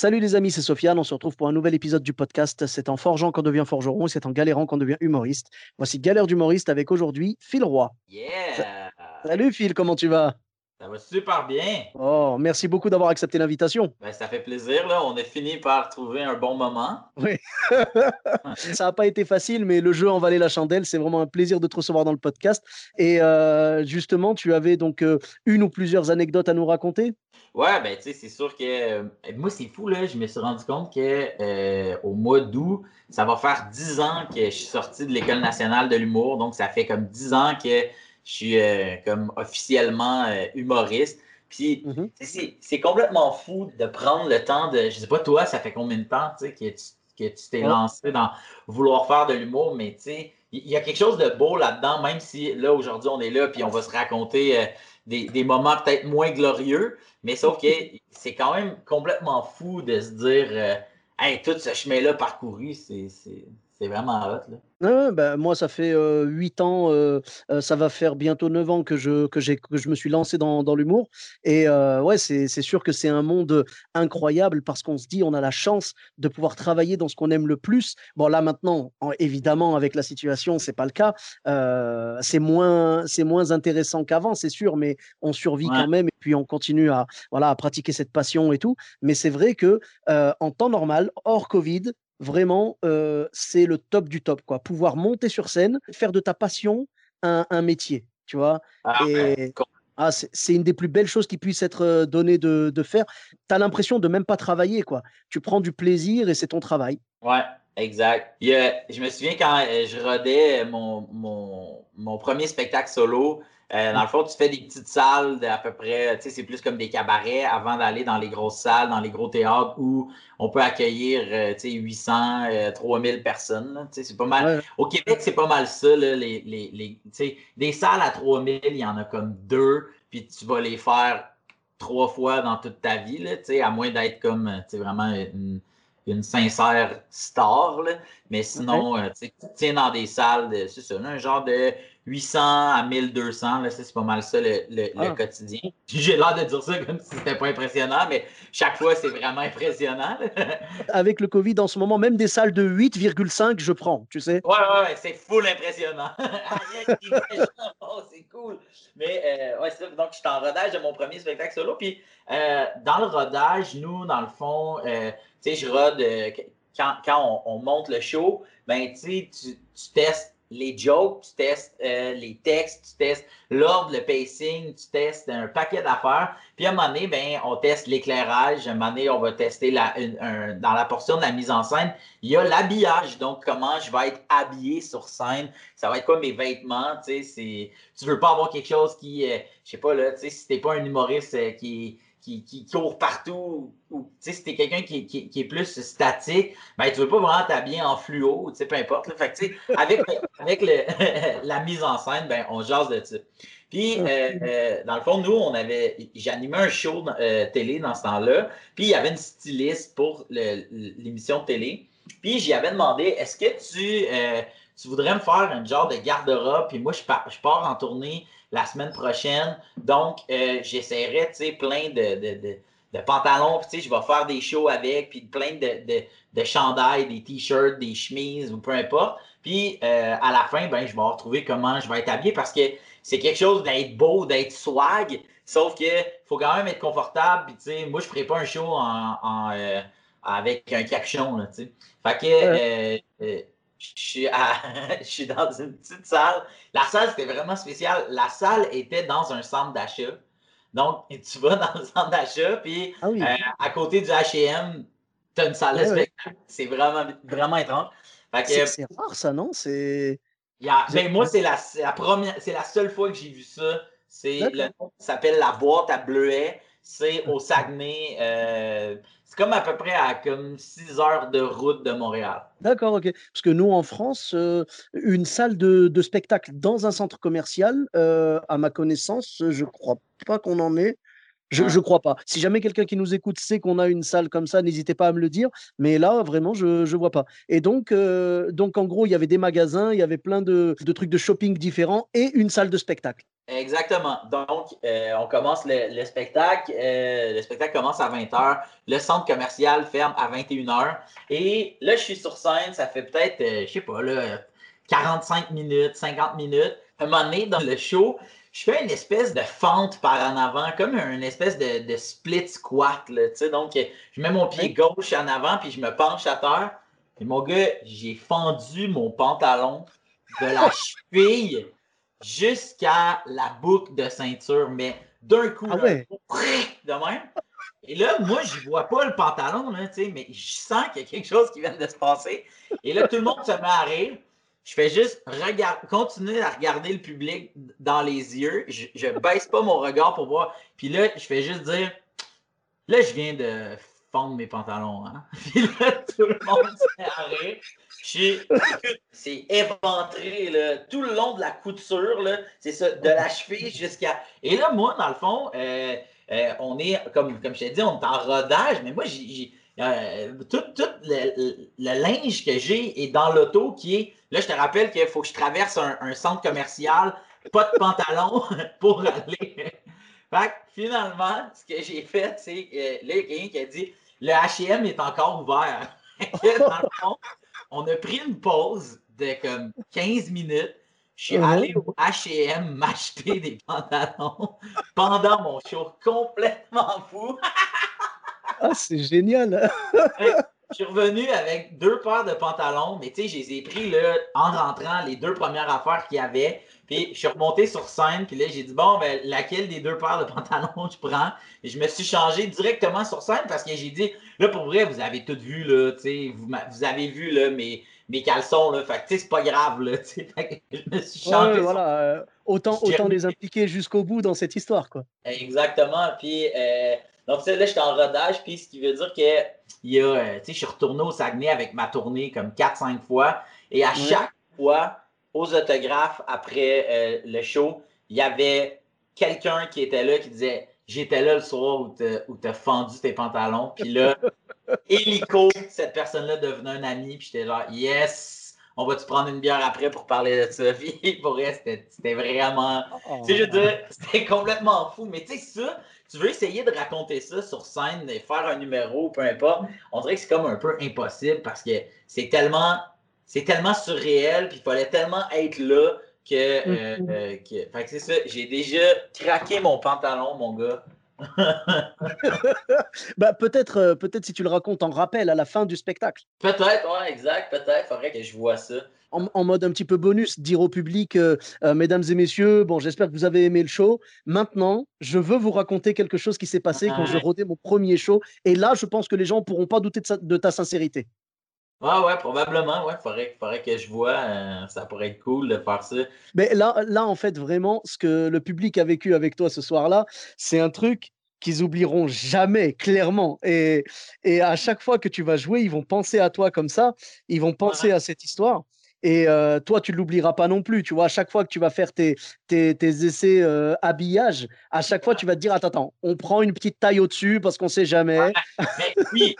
Salut les amis, c'est Sofiane. On se retrouve pour un nouvel épisode du podcast. C'est en forgeant qu'on devient forgeron et c'est en galérant qu'on devient humoriste. Voici Galère d'humoriste avec aujourd'hui Phil Roy. Yeah! Salut Phil, comment tu vas? Ça va super bien. Oh, merci beaucoup d'avoir accepté l'invitation. Ben, ça fait plaisir. Là. On a fini par trouver un bon moment. Oui. Ça n'a pas été facile, mais le jeu en valait la chandelle. C'est vraiment un plaisir de te recevoir dans le podcast. Et euh, justement, tu avais donc euh, une ou plusieurs anecdotes à nous raconter? Ouais, ben tu sais, c'est sûr que euh, moi, c'est fou, là. Je me suis rendu compte que au mois d'août, ça va faire 10 ans que je suis sorti de l'École nationale de l'humour. Donc, ça fait comme 10 ans que je suis euh, comme officiellement euh, humoriste. Puis, sais, c'est complètement fou de prendre le temps de. Je sais pas, toi, ça fait combien de temps tu sais, que tu que tu t'es Ouais. lancé dans vouloir faire de l'humour, mais tu sais, il y a quelque chose de beau là-dedans, même si là, aujourd'hui, on est là, puis on va se raconter euh, des, des moments peut-être moins glorieux, mais sauf que c'est quand même complètement fou de se dire, hey, tout ce chemin-là parcouru, c'est c'est- vraiment hot. Là. Bah, moi, ça fait euh, 8 ans, euh, euh, ça va faire bientôt 9 ans que je, que que je me suis lancé dans, dans l'humour. Et euh, ouais, c'est, sûr que c'est un monde incroyable parce qu'on se dit, on a la chance de pouvoir travailler dans ce qu'on aime le plus. Bon, là, maintenant, en- évidemment, avec la situation, c'est pas le cas. C'est moins, moins intéressant qu'avant, c'est sûr, mais on survit Ouais. quand même et puis on continue à, voilà, à pratiquer cette passion et tout. Mais c'est vrai que en temps normal, hors Covid, vraiment, euh, c'est le top du top, quoi. Pouvoir monter sur scène, faire de ta passion un, un métier, tu vois? Ah, Et ah, c'est une des plus belles choses qui puisse être donnée de, de faire. Tu as l'impression de même pas travailler, quoi. Tu prends du plaisir et c'est ton travail. Ouais, exact. A- je me souviens quand je rodais mon, mon, mon premier spectacle solo. Euh, dans le fond, tu fais des petites salles d'à peu près, tu sais, c'est plus comme des cabarets avant d'aller dans les grosses salles, dans les gros théâtres où on peut accueillir, euh, tu sais, 800, euh, 3000 personnes. là. Tu sais, c'est pas mal. Ouais. Au Québec, c'est pas mal ça, là, les, les, les- tu sais, des salles à 3000, il y en a comme deux, puis tu vas les faire trois fois dans toute ta vie, là, tu sais, à moins d'être comme, euh, tu sais, vraiment une, une sincère star, là. mais sinon, euh, tu sais, tu tiens dans des salles, de, c'est ça, là, un genre de 800 à 1200, là, c'est pas mal ça le, le- le Ah. quotidien. J'ai l'air de dire ça comme si c'était pas impressionnant, mais chaque fois, c'est vraiment impressionnant. Avec le Covid en ce moment, même des salles de 8,5, je prends, tu sais. Ouais, ouais, ouais, c'est full impressionnant. Oh, c'est cool. Mais euh, ouais, c'est ça. Donc, je suis en rodage de mon premier spectacle solo. Puis, euh, dans le rodage, nous, dans le fond, euh, tu sais, je rode quand, quand on, on monte le show, ben, tu sais, tu tu testes les jokes, tu testes euh, les textes, tu testes l'ordre, le pacing, tu testes un paquet d'affaires. Puis à un moment donné, ben, on teste l'éclairage. À un moment donné, on va tester la, un- dans la portion de la mise en scène, il y a l'habillage. Donc, comment je vais être habillé sur scène? Ça va être quoi mes vêtements, tu sais. Tu veux pas avoir quelque chose qui, euh, je sais pas, là, tu sais, si t'es pas un humoriste euh, qui, qui, qui court partout, ou, si t'es quelqu'un qui, qui, qui est plus statique, ben, tu veux pas vraiment t'habiller en fluo, tu sais, peu importe. là. Fait que, avec, avec le, la mise en scène, ben, on jase de ça. Puis, euh, euh, dans le fond, nous, on avait, j'animais un show euh, télé dans ce temps-là, puis il y avait une styliste pour l'émission de télé. Puis, j'y avais demandé, est-ce que tu, tu voudrais me faire un genre de garde-robe, puis moi, je pars, je pars en tournée la semaine prochaine, donc euh, j'essaierai, tu sais, plein de, de, de, de pantalons, puis tu sais, je vais faire des shows avec, puis plein de, de, de chandails, des t-shirts, des chemises, ou peu importe. Puis, euh, à la fin, ben, je vais retrouver comment je vais être habillé, parce que c'est quelque chose d'être beau, d'être swag, sauf que faut quand même être confortable. Puis, tu sais, moi, je ferai pas un show en, en, euh, avec un capuchon, là, tu sais. Fait que je suis, à- je suis dans une petite salle. La salle, c'était vraiment spécial. La salle était dans un centre d'achat. Donc, tu vas dans le centre d'achat, puis Ah oui. euh, à côté du H&M, tu as une salle de spectacle. C'est vraiment, vraiment étrange. C'est rare, ça, non? C'est. Vous ben, moi, c'est la, la première, c'est la seule fois que j'ai vu ça. C'est le nom s'appelle la boîte à bleuets. C'est au Saguenay. Euh, c'est comme à peu près à comme 6 heures de route de Montréal. D'accord, ok. Parce que nous, en France, euh, une salle de, spectacle dans un centre commercial, euh, à ma connaissance, je crois pas qu'on en ait. Je ne crois pas. Si jamais quelqu'un qui nous écoute sait qu'on a une salle comme ça, n'hésitez pas à me le dire. Mais là, vraiment, je ne vois pas. Et donc, donc, en gros, il y avait des magasins, il y avait plein de, de trucs de shopping différents et une salle de spectacle. Exactement. Donc, euh, on commence le, spectacle. Euh, le spectacle commence à 20h. Le centre commercial ferme à 21h. Et là, je suis sur scène. Ça fait peut-être, euh, je sais pas, là, 45 minutes, 50 minutes. À un moment donné, dans le show, je fais une espèce de fente par en avant, comme une espèce de, split squat. Là, donc, je mets mon pied gauche en avant, puis je me penche à terre. Et mon gars, j'ai fendu mon pantalon de la cheville jusqu'à la boucle de ceinture, mais d'un coup, ah de même. Et là, moi, je vois pas le pantalon, là, mais je sens qu'il y a quelque chose qui vient de se passer. Et là, tout le monde se met à rire. Je fais juste continuer à regarder le public dans les yeux. Je, ne baisse pas mon regard pour voir. Puis là, je fais juste dire là, je viens de fondre mes pantalons. Hein? Puis là, tout le monde se met à rire. C'est éventré tout le long de la couture, c'est ça, de la cheville jusqu'à. Et là, moi, dans le fond, euh, euh, on est, comme, comme je t'ai dit, on est en rodage, mais moi, j'ai. Euh, tout, le, linge que j'ai est dans l'auto qui est. Là, je te rappelle qu'il faut que je traverse un, centre commercial, pas de pantalon pour aller. fait finalement, ce que j'ai fait, c'est. là, il y a quelqu'un qui a dit le HM est encore ouvert. dans le fond, on a pris une pause de comme 15 minutes. Je suis allé au HM m'acheter des pantalons pendant mon show complètement fou. Ah, c'est génial! je suis revenu avec deux paires de pantalons, mais tu sais, je les ai pris là, en rentrant les deux premières affaires qu'il y avait. Puis je suis remonté sur scène, puis là, j'ai dit, bon, ben, laquelle des deux paires de pantalons je prends? Et je me suis changé directement sur scène parce que j'ai dit, là, pour vrai, vous avez tout vu, là, tu sais, vous, vous, avez vu, là, mes, mes caleçons, là, fait que, tu sais, c'est pas grave, là, tu sais, je me suis changé. voilà, euh, autant, autant les impliquer jusqu'au bout dans cette histoire, quoi. Exactement, puis, euh, donc, là, je suis en rodage, puis ce qui veut dire que, il y a, euh, tu sais, je suis retourné au Saguenay avec ma tournée comme 4-5 fois, et à chaque fois, aux autographes après euh, le show, il y avait quelqu'un qui était là qui disait J'étais là le soir où tu as fendu tes pantalons. Puis là, hélico, cette personne-là devenait un ami. Puis j'étais genre Yes, on va-tu prendre une bière après pour parler de ça? Puis pour vrai, c'était vraiment. Tu sais, je veux dire, c'était complètement fou. Mais tu sais, ça, tu veux essayer de raconter ça sur scène et faire un numéro, peu importe, on dirait que c'est comme un peu impossible parce que c'est tellement c'est tellement surréel, puis il fallait tellement être là que. Euh, mm-hmm. euh, fait que c'est ça, j'ai déjà craqué mon pantalon, mon gars. bah, peut-être euh, peut-être si tu le racontes en rappel à la fin du spectacle. Peut-être, ouais, exact, peut-être. Faudrait que je vois ça. En, mode un petit peu bonus, dire au public, mesdames et messieurs, bon, j'espère que vous avez aimé le show. Maintenant, je veux vous raconter quelque chose qui s'est passé quand je rodais mon premier show. Et là, je pense que les gens ne pourront pas douter de ta sincérité. Ouais, ouais, probablement, ouais. Faudrait, faudrait que je vois. Euh, ça pourrait être cool de faire ça. Mais là, là, en fait, vraiment, ce que le public a vécu avec toi ce soir-là, c'est un truc qu'ils oublieront jamais, clairement. Et, et à chaque fois que tu vas jouer, ils vont penser à toi comme ça. Ils vont penser à cette histoire. Et euh, toi, tu ne l'oublieras pas non plus. Tu vois, à chaque fois que tu vas faire tes, tes, essais euh, habillage, à chaque fois, tu vas te dire Attends, attends, on prend une petite taille au-dessus parce qu'on ne sait jamais. oui,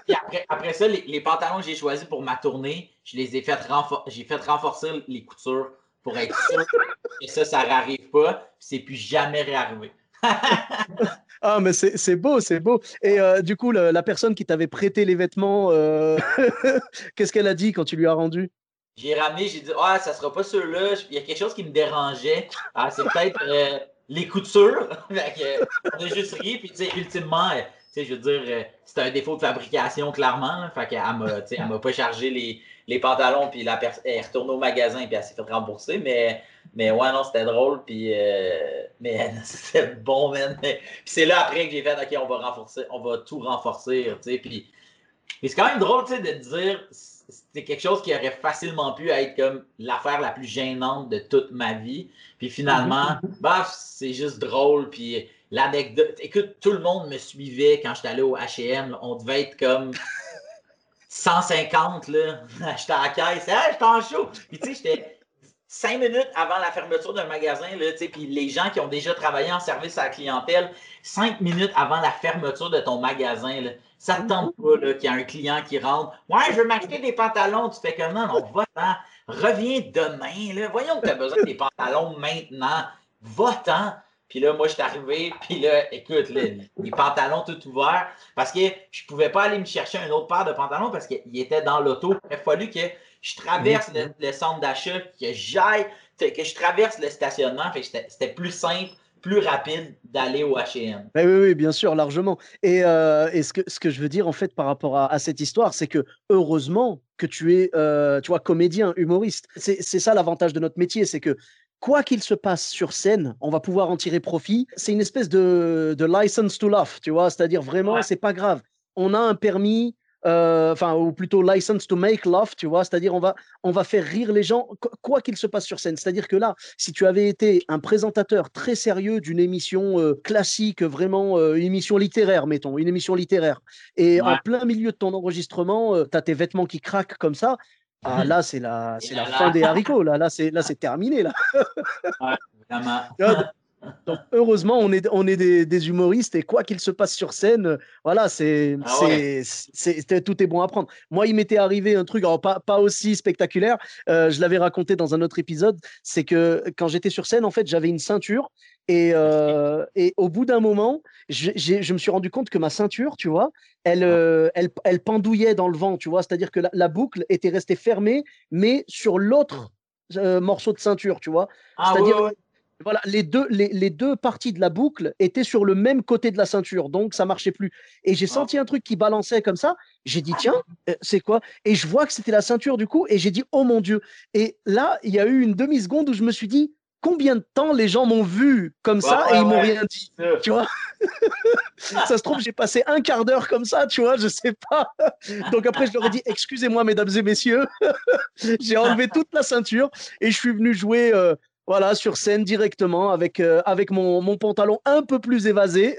après, ça, les, pantalons que j'ai choisis pour ma tournée, je les ai fait, j'ai fait renforcer les coutures pour être sûr que ça, ça n'arrive pas. C'est plus jamais réarrivé. ah, mais c'est beau, c'est beau. Et euh, du coup, la, la, personne qui t'avait prêté les vêtements, qu'est-ce qu'elle a dit quand tu lui as rendu? J'ai ramené, j'ai dit, ah, ça sera pas ceux-là. Il y a quelque chose qui me dérangeait. Ah, c'est peut-être euh, les coutures. on a juste ri. Puis, tu sais, ultimement, euh, tu sais, je veux dire, euh, c'était un défaut de fabrication, clairement. Fait qu'elle m'a, elle m'a pas chargé les, les pantalons. Puis, la elle est retournée au magasin. Puis, elle s'est fait rembourser. Mais, mais ouais, non, c'était drôle. Puis, mais c'était bon, man. Puis, c'est là après que j'ai fait, OK, on va on va tout renforcer. Tu sais, puis, mais c'est quand même drôle, tu sais, de dire c'est quelque chose qui aurait facilement pu être comme l'affaire la plus gênante de toute ma vie. Puis finalement, bah, c'est juste drôle. Puis l'anecdote. Écoute, tout le monde me suivait quand j'étais allé au HM. On devait être comme 150, là. J'étais à la caisse. Hey, j'étais en show. Puis, tu sais, j'étais cinq minutes avant la fermeture d'un magasin, là, puis les gens qui ont déjà travaillé en service à la clientèle, cinq minutes avant la fermeture de ton magasin, là, ça ne tente pas qu'il y a un client qui rentre. Ouais, je veux m'acheter des pantalons. Tu fais comme non, non, va-t'en. Reviens demain. Là. Voyons que tu as besoin des pantalons maintenant. Va-t'en. Puis là, moi, je suis arrivé, puis là, écoute, les, pantalons tout ouverts, parce que je ne pouvais pas aller me chercher un autre paire de pantalons parce qu'il était dans l'auto. Il a fallu que je traverse le, centre d'achat, que j'aille, que je traverse le stationnement. c'était plus simple plus rapide d'aller au H&M. oui, oui, bien sûr, largement. Et, euh, ce, que, ce que je veux dire, en fait, par rapport à, cette histoire, c'est que heureusement que tu es, euh, tu vois, comédien, humoriste. C'est ça l'avantage de notre métier, c'est que quoi qu'il se passe sur scène, on va pouvoir en tirer profit. C'est une espèce de, de license to love, tu vois, c'est-à-dire vraiment, c'est pas grave. On a un permis, enfin, ou plutôt license to make love, tu vois, c'est-à-dire on va, on va faire rire les gens, quoi qu'il se passe sur scène. C'est-à-dire que là, si tu avais été un présentateur très sérieux d'une émission euh, classique, vraiment euh, une émission littéraire, mettons, une émission littéraire, et en plein milieu de ton enregistrement, tu as tes vêtements qui craquent comme ça, ah, là, c'est la, c'est la fin des haricots. Là, là, c'est, là, c'est terminé. Là. Donc, heureusement, on est, on est des, humoristes et quoi qu'il se passe sur scène, voilà, c'est, ah c'est, tout est bon à prendre. Moi, il m'était arrivé un truc, alors pas, pas aussi spectaculaire, euh, je l'avais raconté dans un autre épisode, c'est que quand j'étais sur scène, en fait, j'avais une ceinture et, euh, et au bout d'un moment, je me suis rendu compte que ma ceinture, tu vois, elle, euh, elle, elle, pendouillait dans le vent, tu vois, c'est-à-dire que la, boucle était restée fermée, mais sur l'autre morceau de ceinture, tu vois. Ah, c'est-à-dire, voilà, les deux, les, deux parties de la boucle étaient sur le même côté de la ceinture, donc ça marchait plus. Et j'ai ah. senti un truc qui balançait comme ça. J'ai dit tiens, euh, c'est quoi? Et je vois que c'était la ceinture du coup, et j'ai dit oh mon dieu. Et là, il y a eu une demi seconde où je me suis dit combien de temps les gens m'ont vu comme ça et ils m'ont rien dit, tu vois? Ça se trouve, j'ai passé un quart d'heure comme ça, tu vois, je sais pas. Donc après, je leur ai dit, excusez-moi, mesdames et messieurs, j'ai enlevé toute la ceinture et je suis venu jouer euh, voilà, sur scène directement avec, euh, avec mon, mon, pantalon un peu plus évasé.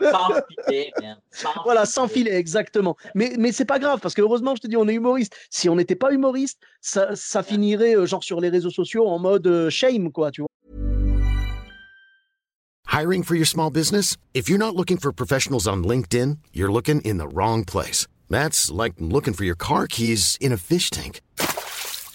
sans filet, voilà, sans filet, exactement. Mais, mais c'est pas grave parce que heureusement, je te dis, on est humoriste. Si on n'était pas humoriste, ça, ça finirait euh, genre sur les réseaux sociaux en mode euh, shame, quoi, tu vois. Hiring for your small business? If you're not looking for professionals on LinkedIn, you're looking in the wrong place. That's like looking for your car keys in a fish tank.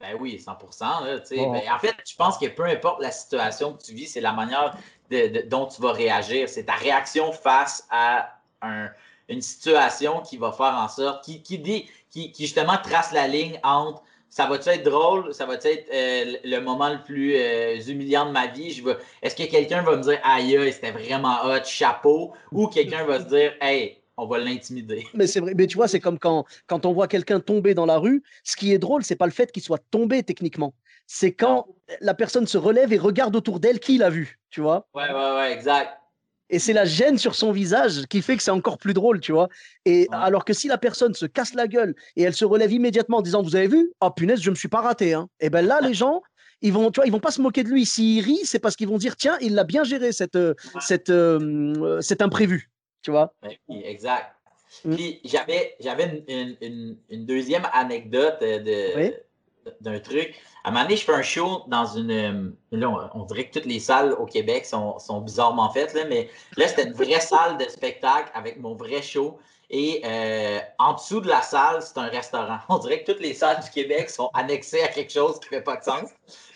Ben oui, 100%. Là, ben, en fait, je pense que peu importe la situation que tu vis, c'est la manière dont tu vas réagir. C'est ta réaction face à une situation qui va faire en sorte, qui, qui, dit, qui, justement trace la ligne entre ça va-tu être drôle, ça va-tu être euh, le moment le plus euh, humiliant de ma vie? Je est-ce que quelqu'un va me dire aïe, c'était vraiment hot, chapeau, ou quelqu'un va se dire hey, on va l'intimider. Mais c'est vrai, mais tu vois, c'est comme quand, quand on voit quelqu'un tomber dans la rue, ce qui est drôle, c'est pas le fait qu'il soit tombé techniquement, c'est quand la personne se relève et regarde autour d'elle qui l'a vu, tu vois. Ouais, ouais, ouais, exact. Et c'est la gêne sur son visage qui fait que c'est encore plus drôle, tu vois. Et alors que si la personne se casse la gueule et elle se relève immédiatement en disant Vous avez vu? Oh punaise, je me suis pas raté. Hein. Et ben là, les gens, ils vont, tu vois, ils vont pas se moquer de lui. S'il rit, c'est parce qu'ils vont dire Tiens, il l'a bien géré, cette, euh, cette, euh, cet imprévu, tu vois? Oui, exact. Mm. Puis j'avais, j'avais une, une, deuxième anecdote de, d'un truc. À un moment donné, je fais un show dans une. Euh, là, on, dirait que toutes les salles au Québec sont, sont bizarrement faites, là, mais là, c'était une vraie salle de spectacle avec mon vrai show. Et euh, en dessous de la salle, c'est un restaurant. On dirait que toutes les salles du Québec sont annexées à quelque chose qui ne fait pas de sens.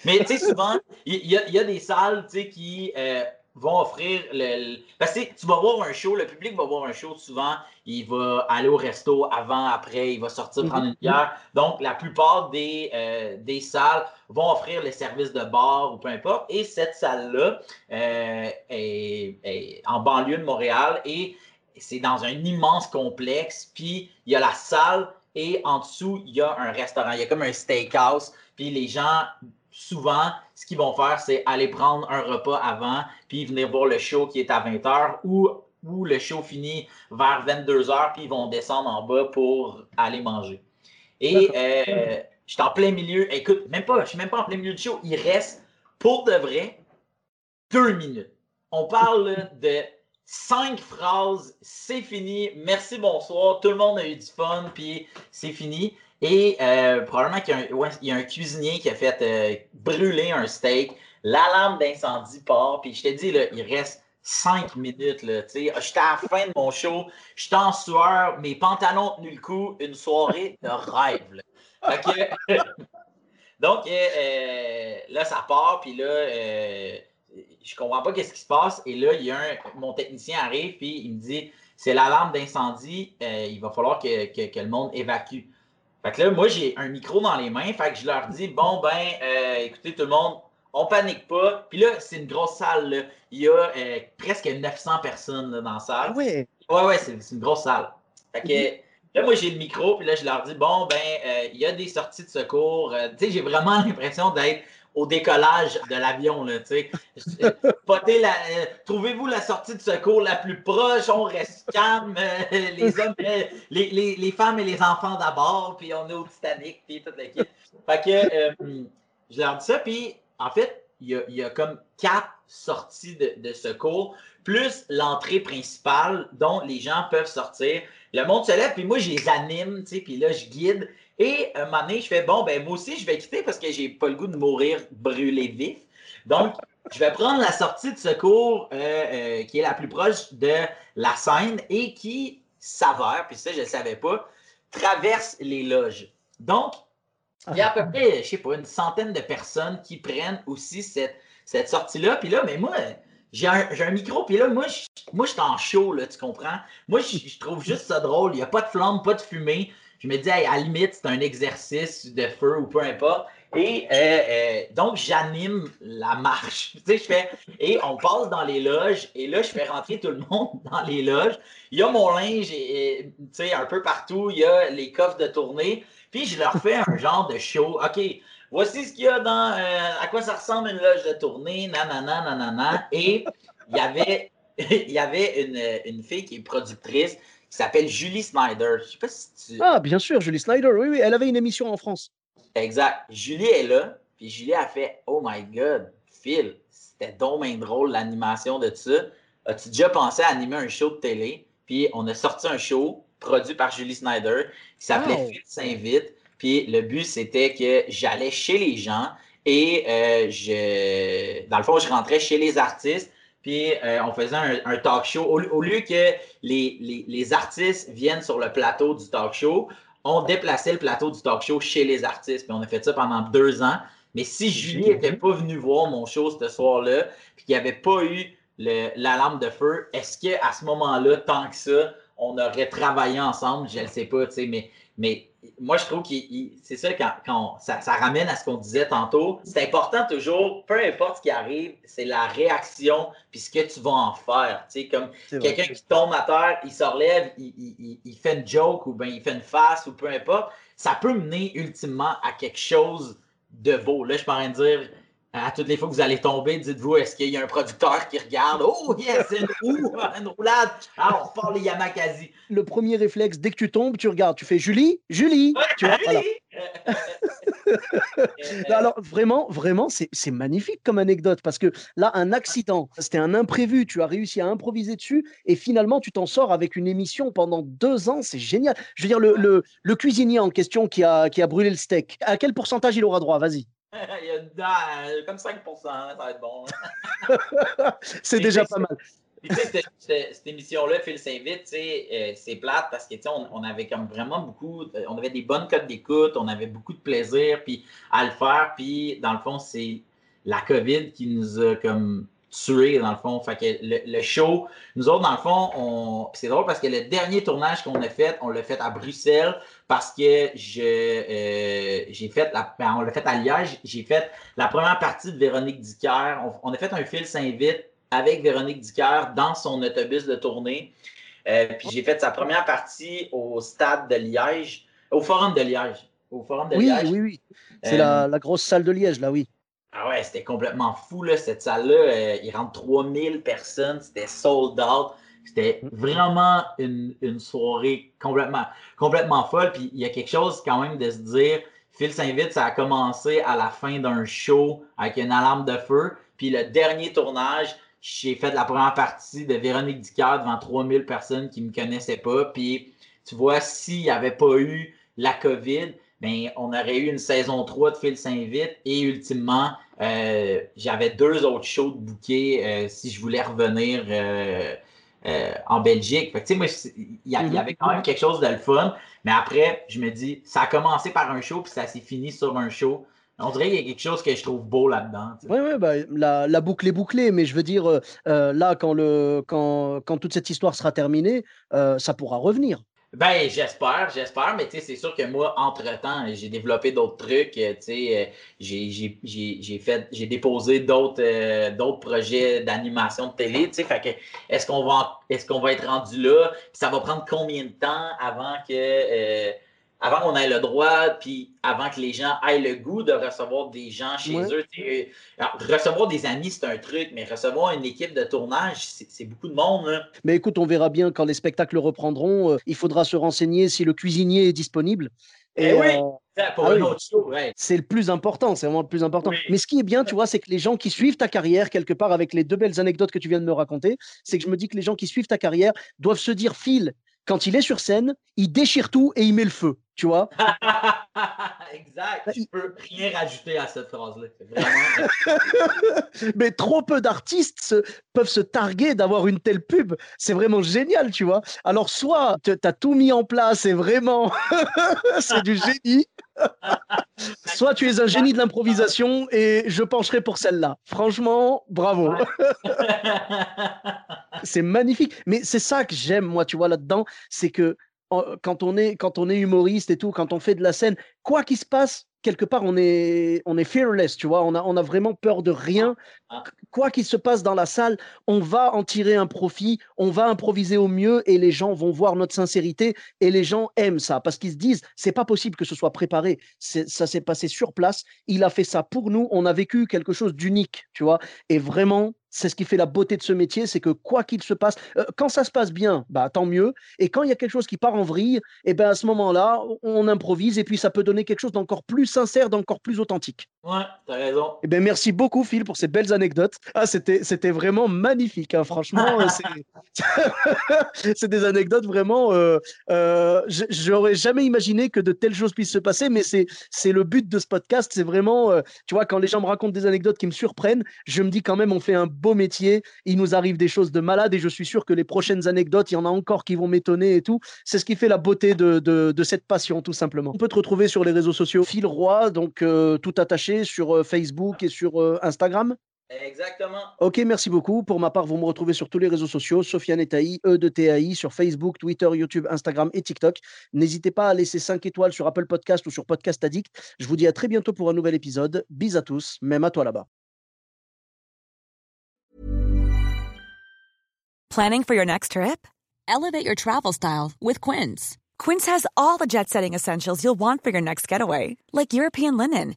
Mais tu sais, souvent, il y, y, a des salles qui. Euh, vont offrir le, Parce que tu vas voir un show, le public va voir un show souvent, il va aller au resto avant, après, il va sortir prendre une mhm. bière. Donc, la plupart des, euh, des salles vont offrir les services de bar ou peu importe. Et cette salle-là euh, est, en banlieue de Montréal et c'est dans un immense complexe. Puis, il y a la salle et en dessous, il y a un restaurant. Il y a comme un steakhouse. Puis les gens, souvent, ce qu'ils vont faire, c'est aller prendre un repas avant, puis venir voir le show qui est à 20h ou, ou le show finit vers 22h, puis ils vont descendre en bas pour aller manger. Et euh, je suis en plein milieu. Écoute, même pas, je suis même pas en plein milieu du show. Il reste, pour de vrai, deux minutes. On parle de cinq phrases, c'est fini, merci, bonsoir, tout le monde a eu du fun, puis c'est fini. Et euh, probablement qu'il y, a un cuisinier qui a fait euh, brûler un steak, l'alarme d'incendie part, puis je te dis, il reste cinq minutes. J'étais à la fin de mon show, j'étais en sueur, mes pantalons tenaient le coup, une soirée de rêve. Donc, euh, là, ça part, puis là, je comprends pas qu'est-ce qui se passe. Et là, il y a mon technicien arrive, puis il me dit c'est l'alarme d'incendie, il va falloir que, le monde évacue. Fait que là, moi, j'ai un micro dans les mains, fait que je leur dis bon, ben, euh, écoutez, tout le monde, on panique pas. Puis là, c'est une grosse salle, il y a euh, presque 900 personnes dans la salle. Ah ouais? Ouais, ouais, c'est une grosse salle. Fait que. Là, moi, j'ai le micro, puis là, je leur dis, bon, ben, il y a des sorties de secours. tu sais, j'ai vraiment l'impression d'être au décollage de l'avion. Là, euh, Trouvez-vous la sortie de secours la plus proche, on reste calme, euh, les, hommes, euh, les, les, les, femmes et les enfants d'abord, puis on est au Titanic, puis toute l'équipe. Fait que je leur dis ça, puis en fait, il y a, y a, comme quatre sorties de, de secours, plus l'entrée principale dont les gens peuvent sortir. Le monde se lève, puis moi, je les anime, puis là, je guide. Et un moment donné, je fais bon, ben moi aussi, je vais quitter parce que j'ai pas le goût de mourir brûlé vif. Donc, je vais prendre la sortie de secours euh, euh, qui est la plus proche de la scène et qui s'avère, puis ça, je ne savais pas, traverse les loges. Donc, il y a à peu près, je sais pas, une centaine de personnes qui prennent aussi cette, cette sortie-là. Puis là, mais moi, j'ai un, un, micro, puis là, moi, je, moi, je suis en chaud, là, tu comprends? Moi, je, je trouve juste ça drôle. Il n'y a pas de flamme, pas de fumée je me dis, à la limite, c'est un exercice de feu ou peu importe. Et euh, euh, donc, j'anime la marche. Tu sais, je fais, et on passe dans les loges, et là, je fais rentrer tout le monde dans les loges. Il y a mon linge, et, tu sais, un peu partout. Il y a les coffres de tournée. Puis, je leur fais un genre de show. OK, voici ce qu'il y a dans, euh, à quoi ça ressemble une loge de tournée, nanana, nanana. Et il y avait, il y avait une, une fille qui est productrice qui s'appelle Julie Snyder. Je sais pas si tu. Ah, bien sûr, Julie Snyder. Oui, oui, elle avait une émission en France. Exact. Julie est là, puis Julie a fait Oh my God, Phil, c'était dommage drôle l'animation de ça. As-tu déjà pensé à animer un show de télé? Puis on a sorti un show produit par Julie Snyder qui s'appelait Phil s'invite. Puis le but, c'était que j'allais chez les gens et euh, je, dans le fond, je rentrais chez les artistes puis euh, on faisait un, talk show. Au, lieu que les, artistes viennent sur le plateau du talk show, on déplaçait le plateau du talk show chez les artistes. Puis on a fait ça pendant deux ans. Mais si Julie n'était pas venue voir mon show ce soir-là, puis qu'il n'y avait pas eu la lampe de feu, est-ce qu'à ce, ce moment-là, tant que ça, on aurait travaillé ensemble? Je ne sais pas, tu sais, mais, mais moi, je trouve que c'est ça, quand, ça, ramène à ce qu'on disait tantôt. C'est important toujours, peu importe ce qui arrive, c'est la réaction puis ce que tu vas en faire. Tu sais, comme quelqu'un qui tombe à terre, il se relève, il, fait une joke ou bien il fait une face ou peu importe. Ça peut mener ultimement à quelque chose de beau. Là, je pourrais dire à toutes les fois que vous allez tomber, dites-vous, est-ce qu'il y a un producteur qui regarde? Oh, yes, une, roue, une roulade. Ah, on parle les Yamakasi. Le premier réflexe, dès que tu tombes, tu regardes, tu fais Julie, Julie. tu vois, Alors, vraiment, vraiment, c'est magnifique comme anecdote parce que là, un accident, c'était un imprévu, tu as réussi à improviser dessus et finalement, tu t'en sors avec une émission pendant deux ans, c'est génial. Je veux dire, le, le, le, cuisinier en question qui a, qui a brûlé le steak, à quel pourcentage il aura droit? Vas-y. Il y a comme 5% ça va être bon. c'est déjà pas mal. Puis, cette, cette, émission-là, Phil s'invite, euh, c'est plate parce que on, on avait comme vraiment beaucoup, euh, on avait des bonnes codes d'écoute, on avait beaucoup de plaisir puis, à le faire. Puis, dans le fond, c'est la COVID qui nous a comme tué, dans le fond. Fait que le, show, nous autres, dans le fond, on... c'est drôle parce que le dernier tournage qu'on a fait, on l'a fait à Bruxelles parce que je euh, j'ai fait, la... Ben, on l'a fait à Liège, j'ai fait la première partie de Véronique Dicker. On, a fait un fil s'invite avec Véronique Dicker dans son autobus de tournée. Euh, puis j'ai fait sa première partie au stade de Liège. Au Forum de Liège. Au Forum de oui, Liège. oui, oui. C'est la, la, grosse salle de Liège, là, oui. Ah ouais, c'était complètement fou, là, cette salle-là. il rentre 3000 personnes, c'était sold out. C'était mm. vraiment une, une, soirée complètement, complètement folle. Puis il y a quelque chose quand même de se dire, Phil s'invite, ça a commencé à la fin d'un show avec une alarme de feu. Puis le dernier tournage, j'ai fait la première partie de Véronique Dicker devant 3000 personnes qui ne me connaissaient pas. Puis tu vois, s'il n'y avait pas eu la COVID, ben, on aurait eu une saison 3 de Phil s'invite et ultimement, euh, j'avais deux autres shows de bouquet euh, si je voulais revenir euh, en Belgique. Fait que, moi, il y, mm-hmm. avait quand même quelque chose de le fun. Mais après, je me dis, ça a commencé par un show puis ça s'est fini sur un show. On dirait qu'il y a quelque chose que je trouve beau là-dedans. Oui, bah, la, la, boucle est bouclée, mais je veux dire, là, quand, le, quand, quand toute cette histoire sera terminée, ça pourra revenir. Ben, j'espère, j'espère, mais c'est sûr que moi, entre-temps, j'ai développé d'autres trucs, euh, tu sais, euh, j'ai fait, j'ai déposé d'autres euh, d'autres projets d'animation de télé, tu fait que est-ce qu'on va, est-ce qu'on va être rendu là, ça va prendre combien de temps avant que avant qu'on ait le droit, puis avant que les gens aient le goût de recevoir des gens chez eux. recevoir des amis, c'est un truc, mais recevoir une équipe de tournage, c'est beaucoup de monde. Mais écoute, on verra bien quand les spectacles reprendront. Euh, il faudra se renseigner si le cuisinier est disponible. Et, eh oui, euh, pour ah autre show, C'est le plus important, c'est vraiment le plus important. Mais ce qui est bien, tu vois, c'est que les gens qui suivent ta carrière, quelque part, avec les deux belles anecdotes que tu viens de me raconter, c'est que je me dis que les gens qui suivent ta carrière doivent se dire, Phil, quand il est sur scène, il déchire tout et il met le feu tu vois. exact. Je peux rien rajouter à cette phrase-là. Mais trop peu d'artistes peuvent se targuer d'avoir une telle pub. C'est vraiment génial, tu vois. Alors, soit tu as tout mis en place et vraiment, c'est du génie. soit tu es un génie de l'improvisation et je pencherai pour celle-là. Franchement, bravo. c'est magnifique. Mais c'est ça que j'aime, moi, tu vois, là-dedans. C'est que quand on est quand on est humoriste et tout, quand on fait de la scène, quoi qu'il se passe, quelque part on est on est fearless, tu vois, on a on a vraiment peur de rien. Ah. Quoi qu'il se passe dans la salle, on va en tirer un profit, on va improviser au mieux et les gens vont voir notre sincérité et les gens aiment ça. Parce qu'ils se disent c'est pas possible que ce soit préparé, ça s'est passé sur place, il a fait ça pour nous, on a vécu quelque chose d'unique, tu vois, et vraiment c'est ce qui fait la beauté de ce métier, c'est que quoi qu'il se passe, euh, quand ça se passe bien, bah tant mieux. Et quand il y a quelque chose qui part en vrille, et eh ben à ce moment-là, on improvise et puis ça peut donner quelque chose d'encore plus sincère, d'encore plus authentique. Ouais, t'as raison. Eh ben merci beaucoup Phil pour ces belles anecdotes. Ah c'était c'était vraiment magnifique, hein. franchement. Euh, c'est des anecdotes vraiment. Euh, euh, J'aurais jamais imaginé que de telles choses puissent se passer, mais c'est c'est le but de ce podcast. C'est vraiment, tu vois, quand les gens me racontent des anecdotes qui me surprennent, je me dis quand même on fait un beau métier. Il nous arrive des choses de malade et je suis sûr que les prochaines anecdotes, il y en a encore qui vont m'étonner et tout. C'est ce qui fait la beauté de, de, cette passion, tout simplement. On peut te retrouver sur les réseaux sociaux Phil Roy, donc euh, tout attaché sur euh, Facebook et sur euh, Instagram? Exactement. Ok, merci beaucoup. Pour ma part, vous me retrouvez sur tous les réseaux sociaux, Sofiane Etaï, E de TAI, sur Facebook, Twitter, YouTube, Instagram et TikTok. N'hésitez pas à laisser 5 étoiles sur Apple Podcast ou sur Podcast Addict. Je vous dis à très bientôt pour un nouvel épisode. Bis à tous, même à toi là-bas. Planning for your next trip? Elevate your travel style with Quince. Quince has all the jet setting essentials you'll want for your next getaway, like European linen,